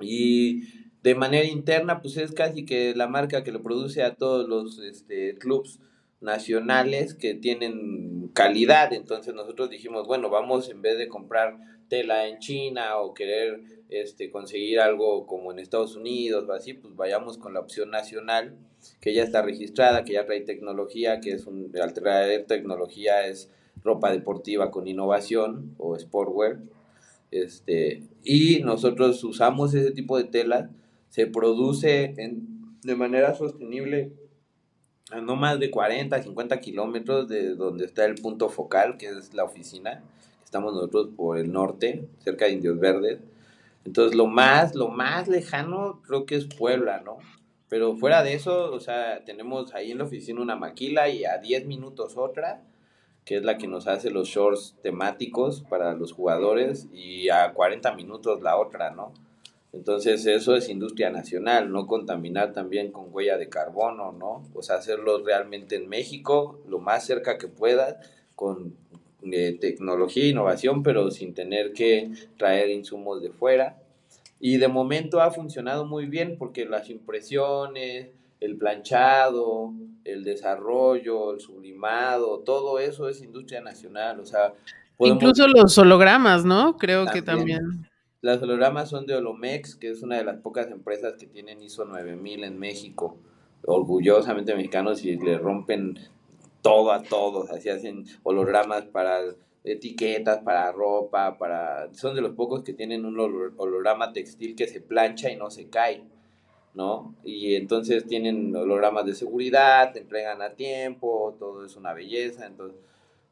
y de manera interna pues es casi que la marca que lo produce a todos los este, clubs nacionales que tienen calidad. Entonces nosotros dijimos, bueno, vamos en vez de comprar tela en China o querer este, conseguir algo como en Estados Unidos o así, pues vayamos con la opción nacional, que ya está registrada, que ya trae tecnología, que es un, al traer tecnología es ropa deportiva con innovación o sportwear. Este, y nosotros usamos ese tipo de tela, se produce en, de manera sostenible no más de 40, 50 kilómetros de donde está el punto focal, que es la oficina. Estamos nosotros por el norte, cerca de Indios Verdes. Entonces, lo más, lo más lejano creo que es Puebla, ¿no? Pero fuera de eso, o sea, tenemos ahí en la oficina una maquila y a 10 minutos otra, que es la que nos hace los shorts temáticos para los jugadores, y a 40 minutos la otra, ¿no? Entonces eso es industria nacional, no contaminar también con huella de carbono, ¿no? O sea, hacerlo realmente en México, lo más cerca que pueda, con de tecnología e innovación, pero sin tener que traer insumos de fuera. Y de momento ha funcionado muy bien porque las impresiones, el planchado, el desarrollo, el sublimado, todo eso es industria nacional. O sea, incluso los hologramas, ¿no? Creo que también. Las hologramas son de Holomex, que es una de las pocas empresas que tienen ISO 9000 en México. Orgullosamente mexicanos y le rompen todo a todos, así hacen hologramas para etiquetas, para ropa, para... Son de los pocos que tienen un holograma textil que se plancha y no se cae, ¿no? Y entonces tienen hologramas de seguridad, te entregan a tiempo, todo es una belleza, entonces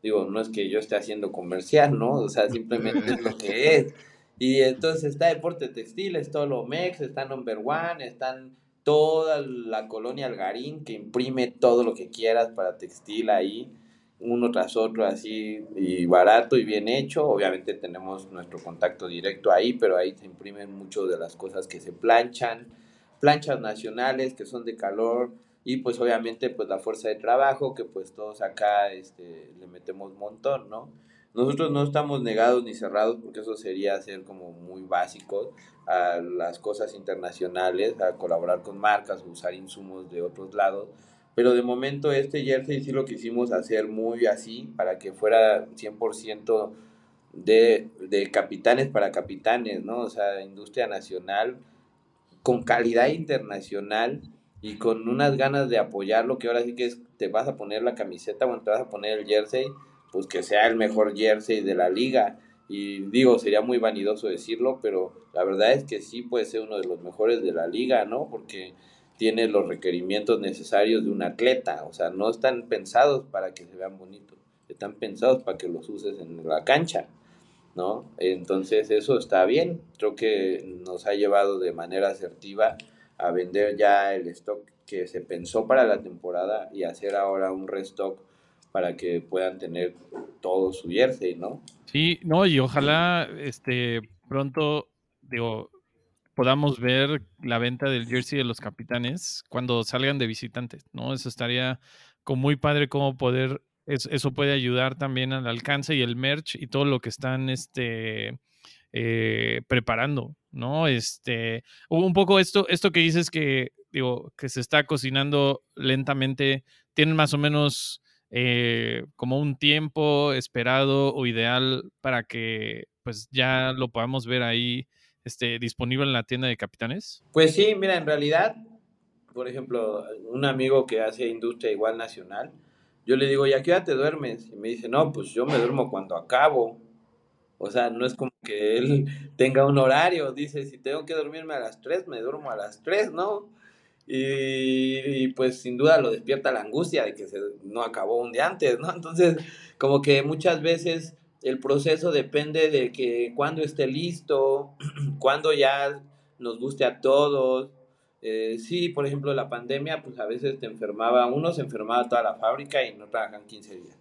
digo, no es que yo esté haciendo comercial, ¿no? O sea, simplemente es lo que es. Y entonces está Deporte Textil, está Lomex, está Number One, están toda la colonia Algarín que imprime todo lo que quieras para textil ahí, uno tras otro así, y barato y bien hecho. Obviamente tenemos nuestro contacto directo ahí, pero ahí se imprimen mucho de las cosas que se planchan, planchas nacionales que son de calor, y pues obviamente pues la fuerza de trabajo que pues todos acá este, le metemos montón, ¿no? Nosotros no estamos negados ni cerrados porque eso sería ser como muy básico a las cosas internacionales, a colaborar con marcas, usar insumos de otros lados. Pero de momento este jersey sí lo quisimos hacer muy así para que fuera 100% de, de capitanes para capitanes, ¿no? O sea, industria nacional con calidad internacional y con unas ganas de apoyarlo que ahora sí que es, te vas a poner la camiseta o te vas a poner el jersey pues que sea el mejor jersey de la liga. Y digo, sería muy vanidoso decirlo, pero la verdad es que sí puede ser uno de los mejores de la liga, ¿no? Porque tiene los requerimientos necesarios de un atleta, o sea, no están pensados para que se vean bonitos, están pensados para que los uses en la cancha, ¿no? Entonces eso está bien, creo que nos ha llevado de manera asertiva a vender ya el stock que se pensó para la temporada y hacer ahora un restock para que puedan tener todo su jersey, ¿no? Sí, no, y ojalá este pronto, digo, podamos ver la venta del jersey de los capitanes cuando salgan de visitantes, ¿no? Eso estaría como muy padre como poder, eso puede ayudar también al alcance y el merch y todo lo que están, este, eh, preparando, ¿no? Este, un poco esto, esto que dices que, digo, que se está cocinando lentamente, tienen más o menos eh, como un tiempo esperado o ideal para que pues ya lo podamos ver ahí este, disponible en la tienda de capitanes? Pues sí, mira, en realidad, por ejemplo, un amigo que hace industria igual nacional, yo le digo, ¿y a qué hora te duermes? Y me dice, no, pues yo me duermo cuando acabo. O sea, no es como que él tenga un horario. Dice, si tengo que dormirme a las 3, me duermo a las 3, ¿no? Y, pues sin duda lo despierta la angustia de que se, no acabó un día antes, ¿no? Entonces, como que muchas veces el proceso depende de que cuando esté listo, cuando ya nos guste a todos. Eh, sí, por ejemplo, la pandemia, pues a veces te enfermaba, uno se enfermaba toda la fábrica y no trabajan 15 días.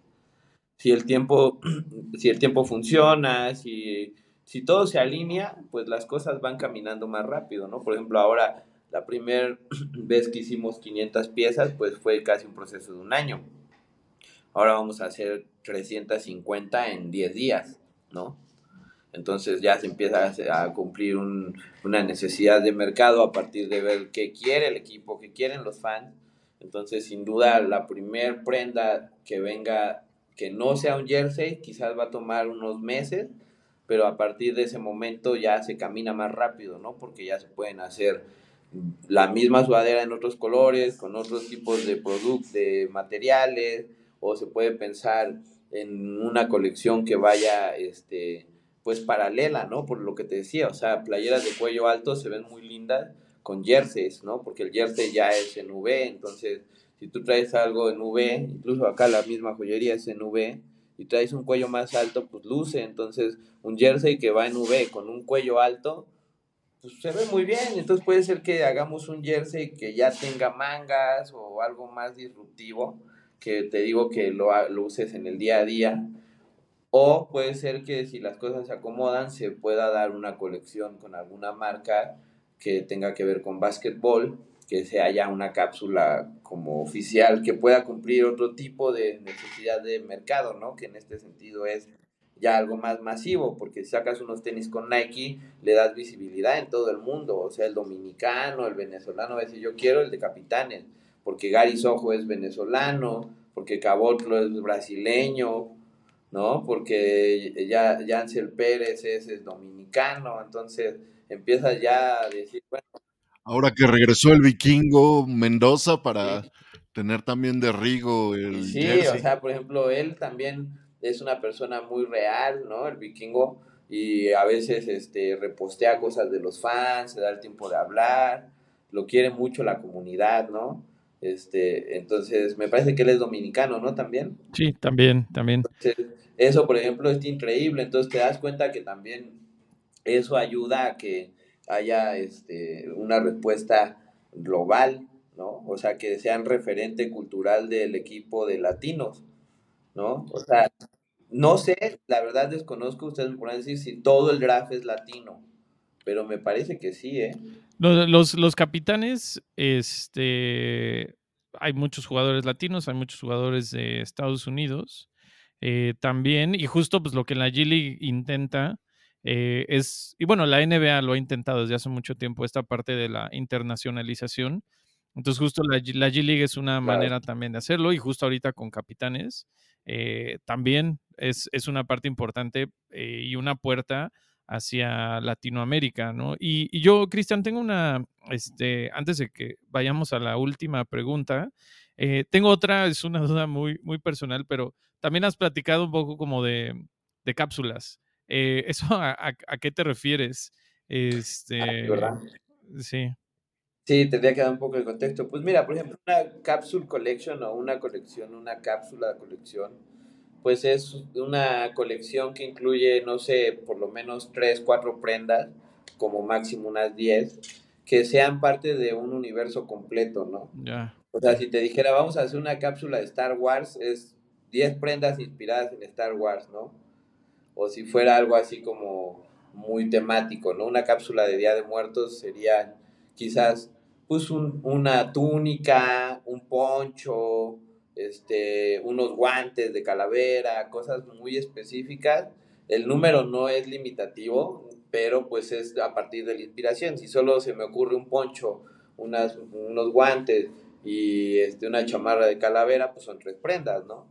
Si el tiempo, si el tiempo funciona, si, si todo se alinea, pues las cosas van caminando más rápido, ¿no? Por ejemplo, ahora la primera vez que hicimos 500 piezas, pues fue casi un proceso de un año. Ahora vamos a hacer 350 en 10 días, ¿no? Entonces ya se empieza a, cumplir una necesidad de mercado a partir de ver qué quiere el equipo, qué quieren los fans. Entonces, sin duda, la primer prenda que venga, que no sea un jersey, quizás va a tomar unos meses, pero a partir de ese momento ya se camina más rápido, ¿no? Porque ya se pueden hacer la misma sudadera en otros colores, con otros tipos de productos, de materiales, o se puede pensar en una colección que vaya, este, pues paralela, ¿no? Por lo que te decía, o sea, playeras de cuello alto se ven muy lindas con jerseys, ¿no? Porque el jersey ya es en V, entonces si tú traes algo en V, incluso acá la misma joyería es en V, y traes un cuello más alto, pues luce, entonces un jersey que va en V con un cuello alto, pues se ve muy bien. Entonces puede ser que hagamos un jersey que ya tenga mangas o algo más disruptivo, que te digo que lo, uses en el día a día. O puede ser que si las cosas se acomodan, se pueda dar una colección con alguna marca que tenga que ver con básquetbol, que sea ya una cápsula como oficial, que pueda cumplir otro tipo de necesidad de mercado, ¿no? Que en este sentido es ya algo más masivo, porque si sacas unos tenis con Nike, le das visibilidad en todo el mundo, o sea, el dominicano, el venezolano va a decir, yo quiero el de capitanes, porque Gary Sojo es venezolano, porque Cabotlo es brasileño, ¿no? Porque ya Yancel Pérez es, dominicano, entonces empieza ya a decir, bueno. Ahora que regresó el vikingo Mendoza para tener también de Rigo el Sí, o sea, por ejemplo, él también es una persona muy real, ¿no? El vikingo, y a veces este, repostea cosas de los fans, se da el tiempo de hablar, lo quiere mucho la comunidad, ¿no? Este, entonces, me parece que él es dominicano, ¿no? También. Sí, también, también. eso, por ejemplo, es increíble, entonces te das cuenta que también eso ayuda a que haya este, una respuesta global, ¿no? O sea, que sean referente cultural del equipo de latinos. ¿No? O sea, no sé, la verdad desconozco, ustedes me pueden decir si todo el draft es latino, pero me parece que sí, ¿eh? Los, los, capitanes, este, hay muchos jugadores latinos, hay muchos jugadores de Estados Unidos eh, también, y justo pues lo que la G League intenta eh, es, y bueno, la NBA lo ha intentado desde hace mucho tiempo, esta parte de la internacionalización. Entonces, justo la, la G League es una manera también de hacerlo, y justo ahorita con capitanes, eh, también es, una parte importante eh, y una puerta hacia Latinoamérica, ¿no? Y, yo, Cristian, tengo una, este, antes de que vayamos a la última pregunta, eh, tengo otra, es una duda muy, muy personal, pero también has platicado un poco como de, cápsulas. ¿Eso a, qué te refieres? Ah, este, ¿verdad? Sí. Sí, tendría que dar un poco de contexto. Pues mira, por ejemplo, una capsule collection o una colección, una cápsula de colección, pues es una colección que incluye, no sé, por lo menos tres, cuatro prendas, como máximo unas 10, que sean parte de un universo completo, ¿no? Ya. O sea, si te dijera, vamos a hacer una cápsula de Star Wars, es 10 prendas inspiradas en Star Wars, ¿no? O si fuera algo así como muy temático, ¿no? Una cápsula de Día de Muertos sería quizás pues una túnica, un poncho, este, unos guantes de calavera, cosas muy específicas. El número no es limitativo, pero pues es a partir de la inspiración. Si solo se me ocurre un poncho, unas, unos guantes y este, una chamarra de calavera, pues son tres prendas, ¿no?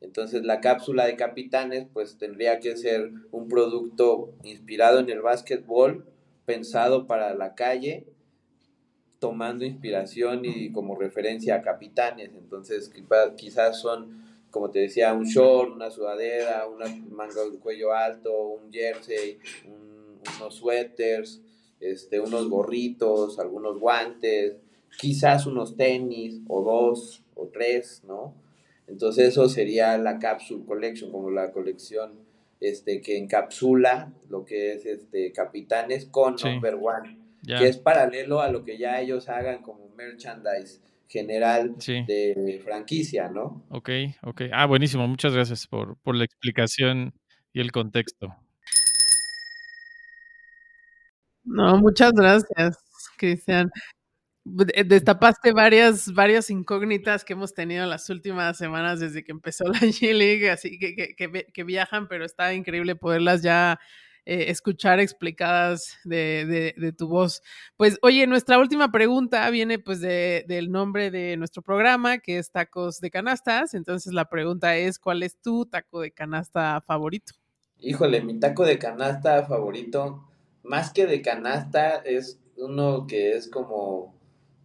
Entonces la cápsula de capitanes pues tendría que ser un producto inspirado en el básquetbol, pensado para la calle tomando inspiración y como referencia a capitanes. Entonces, quizás son como te decía, un short, una sudadera, una manga de cuello alto, un jersey, unos suéteres, este, unos gorritos, algunos guantes, quizás unos tenis o dos o tres, ¿no? Entonces eso sería la Capsule Collection, como la colección este, que encapsula lo que es este, Capitanes con Number One, que es paralelo a lo que ya ellos hagan como merchandise general de franquicia, ¿no? Ok, ok. Ah, buenísimo. Muchas gracias por, por la explicación y el contexto. No, muchas gracias, Cristian. Eh, destapaste varias, varias incógnitas que hemos tenido en las últimas semanas desde que empezó la G-League, así que, que, que, viajan, pero está increíble poderlas ya eh, escuchar explicadas de, de, tu voz. Pues, oye, nuestra última pregunta viene pues de, del nombre de nuestro programa, que es Tacos de Canastas. Entonces la pregunta es, ¿cuál es tu taco de canasta favorito? Híjole, mi taco de canasta favorito más que de canasta, es uno que es como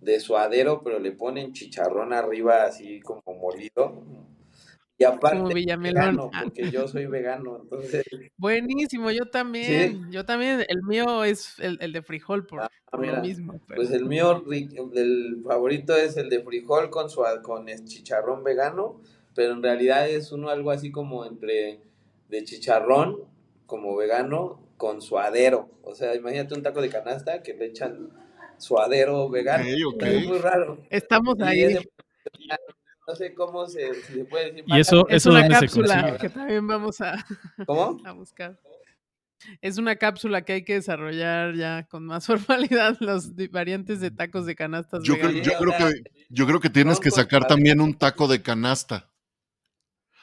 de suadero, pero le ponen chicharrón arriba, así como molido. Y aparte, vegano, ah. porque yo soy vegano, entonces. Buenísimo, yo también. Yo también, el mío es el, el de frijol, por, ah, lo mismo. Pues el mío, el favorito es el de frijol con, su, con chicharrón vegano, pero en realidad es uno algo así como entre de chicharrón, como vegano, con suadero. O sea, imagínate un taco de canasta que le echan suadero vegano. Es muy raro. Estamos ahí. No sé cómo se, puede decir. Y eso, es una cápsula que también vamos a, ¿Cómo? a buscar. Es una cápsula que hay que desarrollar ya con más formalidad los variantes de tacos de canastas. Yo, creo, yo creo, que, yo creo que tienes que sacar también un taco de canasta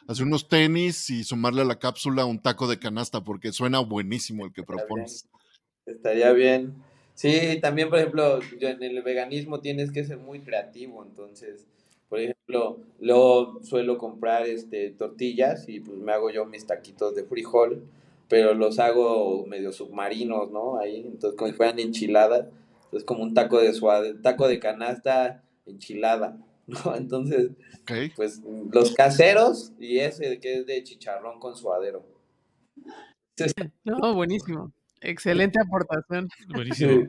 hacer unos tenis y sumarle a la cápsula un taco de canasta, porque suena buenísimo el que propones. Estaría bien. Sí, también, por ejemplo, en el veganismo tienes que ser muy creativo, entonces, por ejemplo, luego suelo comprar este tortillas y pues me hago yo mis taquitos de frijol, pero los hago medio submarinos, ¿no? Ahí, entonces como si fueran enchiladas, es como un taco de suave, taco de canasta enchilada. ¿no? Entonces, pues los caseros y ese que es de chicharrón con suadero. No, buenísimo. Excelente aportación. Buenísimo.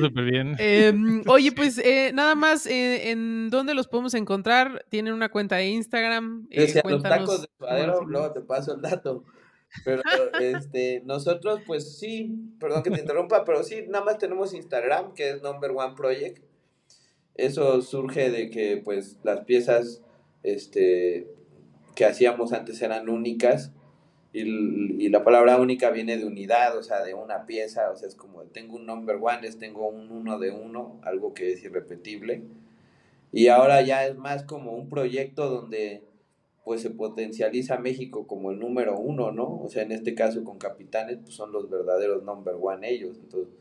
Súper bien. Oye, pues eh, nada más, eh, ¿en dónde los podemos encontrar? ¿Tienen una cuenta de Instagram? Eh, los tacos de suadero, luego te paso el dato. Pero este, nosotros, pues sí, perdón que te interrumpa, pero sí, nada más tenemos Instagram, que es Number One Project. Eso surge de que pues las piezas este, que hacíamos antes eran únicas y, la palabra única viene de unidad, o sea, de una pieza, o sea, es como tengo un number one, es tengo un uno de uno, algo que es irrepetible. Y ahora ya es más como un proyecto donde pues se potencializa México como el número uno, ¿no? O sea, en este caso con Capitanes, pues son los verdaderos number one ellos. Entonces,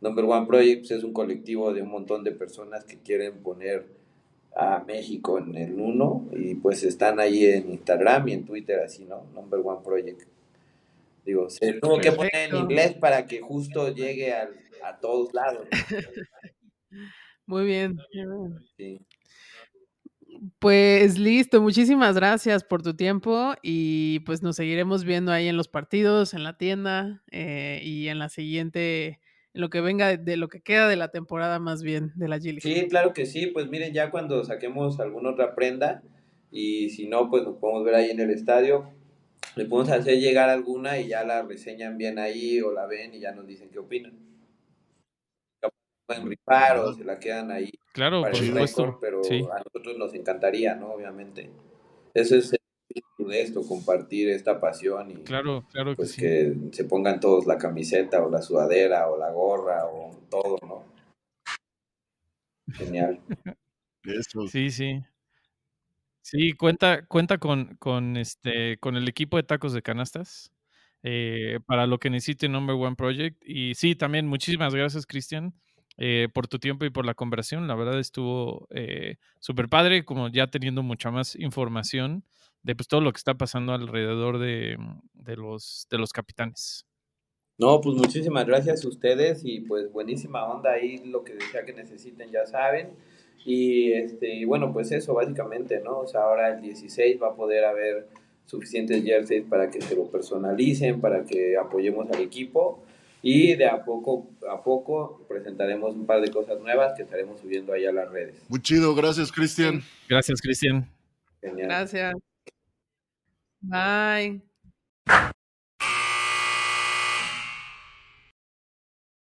Number One Project pues, es un colectivo de un montón de personas que quieren poner a México en el uno y pues están ahí en Instagram y en Twitter así, ¿no? Number One Project. Digo, se tuvo que poner en inglés para que justo llegue a todos lados. Muy bien. Pues listo, muchísimas gracias por tu tiempo y pues nos seguiremos viendo ahí en los partidos, en la tienda eh, y en la siguiente lo que venga de, lo que queda de la temporada más bien de la Gili. Sí, claro que sí, pues miren, ya cuando saquemos alguna otra prenda y si no, pues nos podemos ver ahí en el estadio, le podemos hacer llegar alguna y ya la reseñan bien ahí o la ven y ya nos dicen qué opinan. Pueden rifar o se la quedan ahí. Claro, por supuesto. pero a nosotros nos encantaría, ¿no? Obviamente. Eso es esto, compartir esta pasión y claro, claro que, pues que se pongan todos la camiseta o la sudadera o la gorra o todo, ¿no? Genial. Sí, sí. Sí, cuenta, cuenta con, con este, con el equipo de tacos de canastas. Eh, para lo que necesite Number One Project. Y sí, también muchísimas gracias, Cristian, eh, por tu tiempo y por la conversación. La verdad estuvo eh, súper padre, como ya teniendo mucha más información de pues, todo lo que está pasando alrededor de, de, los, de los capitanes. No, pues muchísimas gracias a ustedes y pues buenísima onda ahí, lo que sea que necesiten ya saben. Y este, y bueno, pues eso básicamente, ¿no? O sea, ahora el 16 va a poder haber suficientes jerseys para que se lo personalicen, para que apoyemos al equipo y de a poco a poco presentaremos un par de cosas nuevas que estaremos subiendo ahí a las redes. Muy chido, gracias Cristian. Gracias, Cristian. Genial. Gracias. Bye.